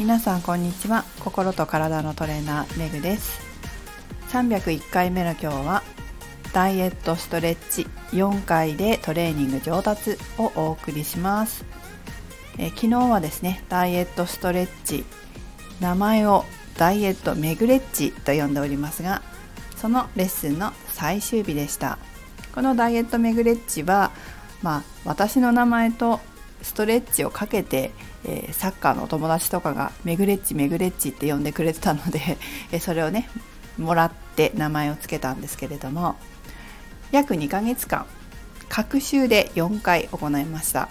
皆さんこんにちは。心と体のトレーナーめぐです。301回目の今日はダイエットストレッチ4回でトレーニング上達をお送りします。え昨日はですねダイエットストレッチ名前をダイエットメグレッチと呼んでおりますがそのレッスンの最終日でした。このダイエットメグレッチはまあ私の名前とストレッチをかけて、えー、サッカーのお友達とかがメグレッチメグレッチって呼んでくれてたので、えそれをねもらって名前を付けたんですけれども約2ヶ月間各週で4回行いました。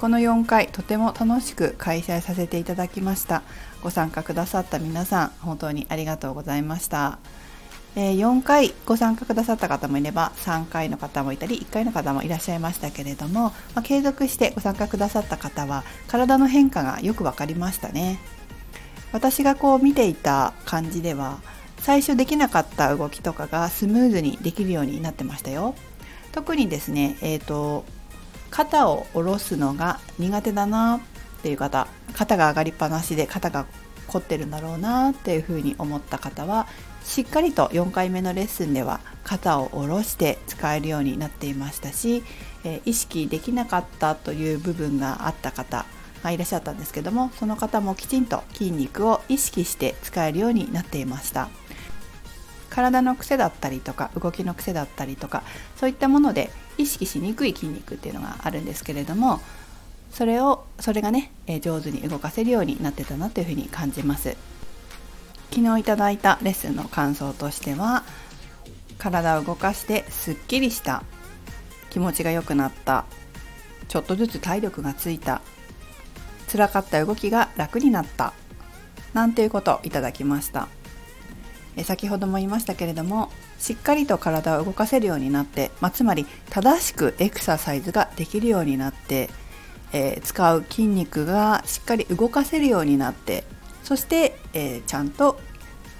この4回とても楽しく開催させていただきました。ご参加くださった皆さん本当にありがとうございました。4回ご参加くださった方もいれば3回の方もいたり1回の方もいらっしゃいましたけれども、まあ、継続してご参加くださった方は体の変化がよく分かりましたね。私がこう見ていた感じでは最初できなかった動きとかがスムーズにできるようになってましたよ。特にですね、えーと、肩を下ろすのが苦手だなっていう方肩が上がりっぱなしで肩が凝ってるんだろうなっていうふうに思った方はしっかりと4回目のレッスンでは肩を下ろして使えるようになっていましたし、え意識できなかったという部分があった方がいらっしゃったんですけどもその方もきちんと筋肉を意識して使えるようになっていました。体の癖だったりとか動きの癖だったりとかそういったもので意識しにくい筋肉っていうのがあるんですけれどもそれをそれがねえ上手に動かせるようになってたなというふうに感じます。昨日いただいたレッスンの感想としては体を動かしてすっきりした気持ちが良くなったちょっとずつ体力がついた辛かった動きが楽になったなんていうことをいただきました。え先ほども言いましたけれどもしっかりと体を動かせるようになって、まあ、つまり正しくエクササイズができるようになって、えー、使う筋肉がしっかり動かせるようになってそして、えー、ちゃんと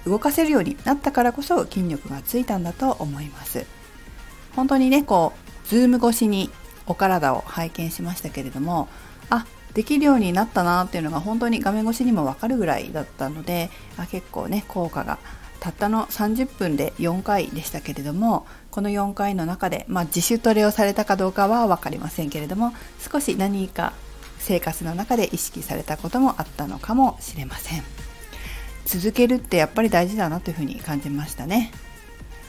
動かせるようになったからこそ筋力がついたんだと思います。本当にねこうズーム越しにお体を拝見しましたけれどもあできるようになったなっていうのが本当に画面越しにもわかるぐらいだったのであ結構ね効果がたったの30分で4回でしたけれどもこの4回の中で、まあ、自主トレをされたかどうかは分かりませんけれども少し何か生活の中で意識されたこともあったのかもしれません。続けるってやっぱり大事だなというふうに感じましたね。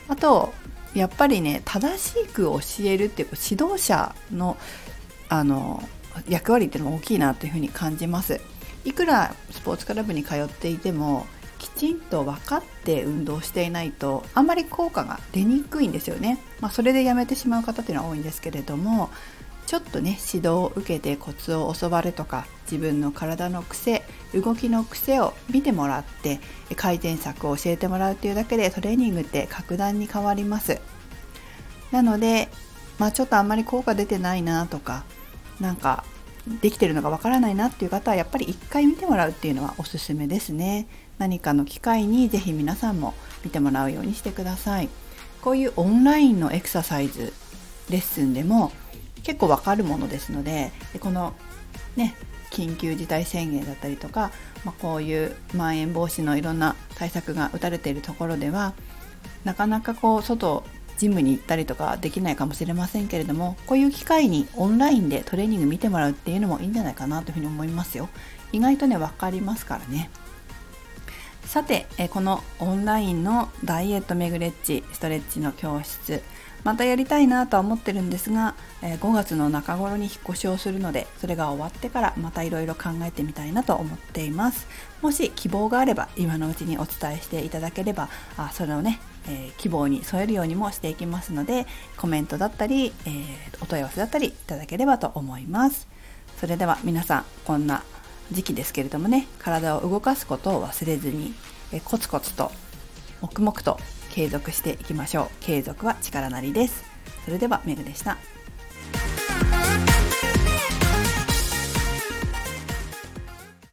あとやっぱりね正しく教えるっていう指導者のあの役割っていうのが大きいなというふうに感じます。いくらスポーツクラブに通っていてもきちんと分かって運動していないとあんまり効果が出にくいんですよね、まあ、それでやめてしまう方っていうのは多いんですけれどもちょっとね指導を受けてコツを教わるとか自分の体の癖動きの癖を見てもらって改善策を教えてもらうっていうだけでトレーニングって格段に変わります。なのでまあちょっとあんまり効果出てないなとかなんかできてるのがわからないなっていう方はやっぱり一回見てもらうっていうのはおすすめですね。何かの機会にぜひ皆さんも見てもらうようにしてください。こういうオンラインのエクササイズレッスンでも結構わかるものですのでこのね緊急事態宣言だったりとか、まあ、こういうまん延防止のいろんな対策が打たれているところではなかなかこう外ジムに行ったりとかできないかもしれませんけれどもこういう機会にオンラインでトレーニング見てもらうっていうのもいいんじゃないかなというふうに思いますよ。意外とね分かりますからね。さてこのオンラインのダイエットメグレッチストレッチの教室またやりたいなとは思ってるんですが5月の中頃に引っ越しをするのでそれが終わってからまたいろいろ考えてみたいなと思っています。もし希望があれば今のうちにお伝えしていただければあそれをね、えー、希望に添えるようにもしていきますのでコメントだったり、えー、お問い合わせだったりいただければと思います。それでは皆さんこんな時期ですけれどもね体を動かすことを忘れずにえコツコツと黙々と継続していきましょう。継続は力なりです。それではメグでした。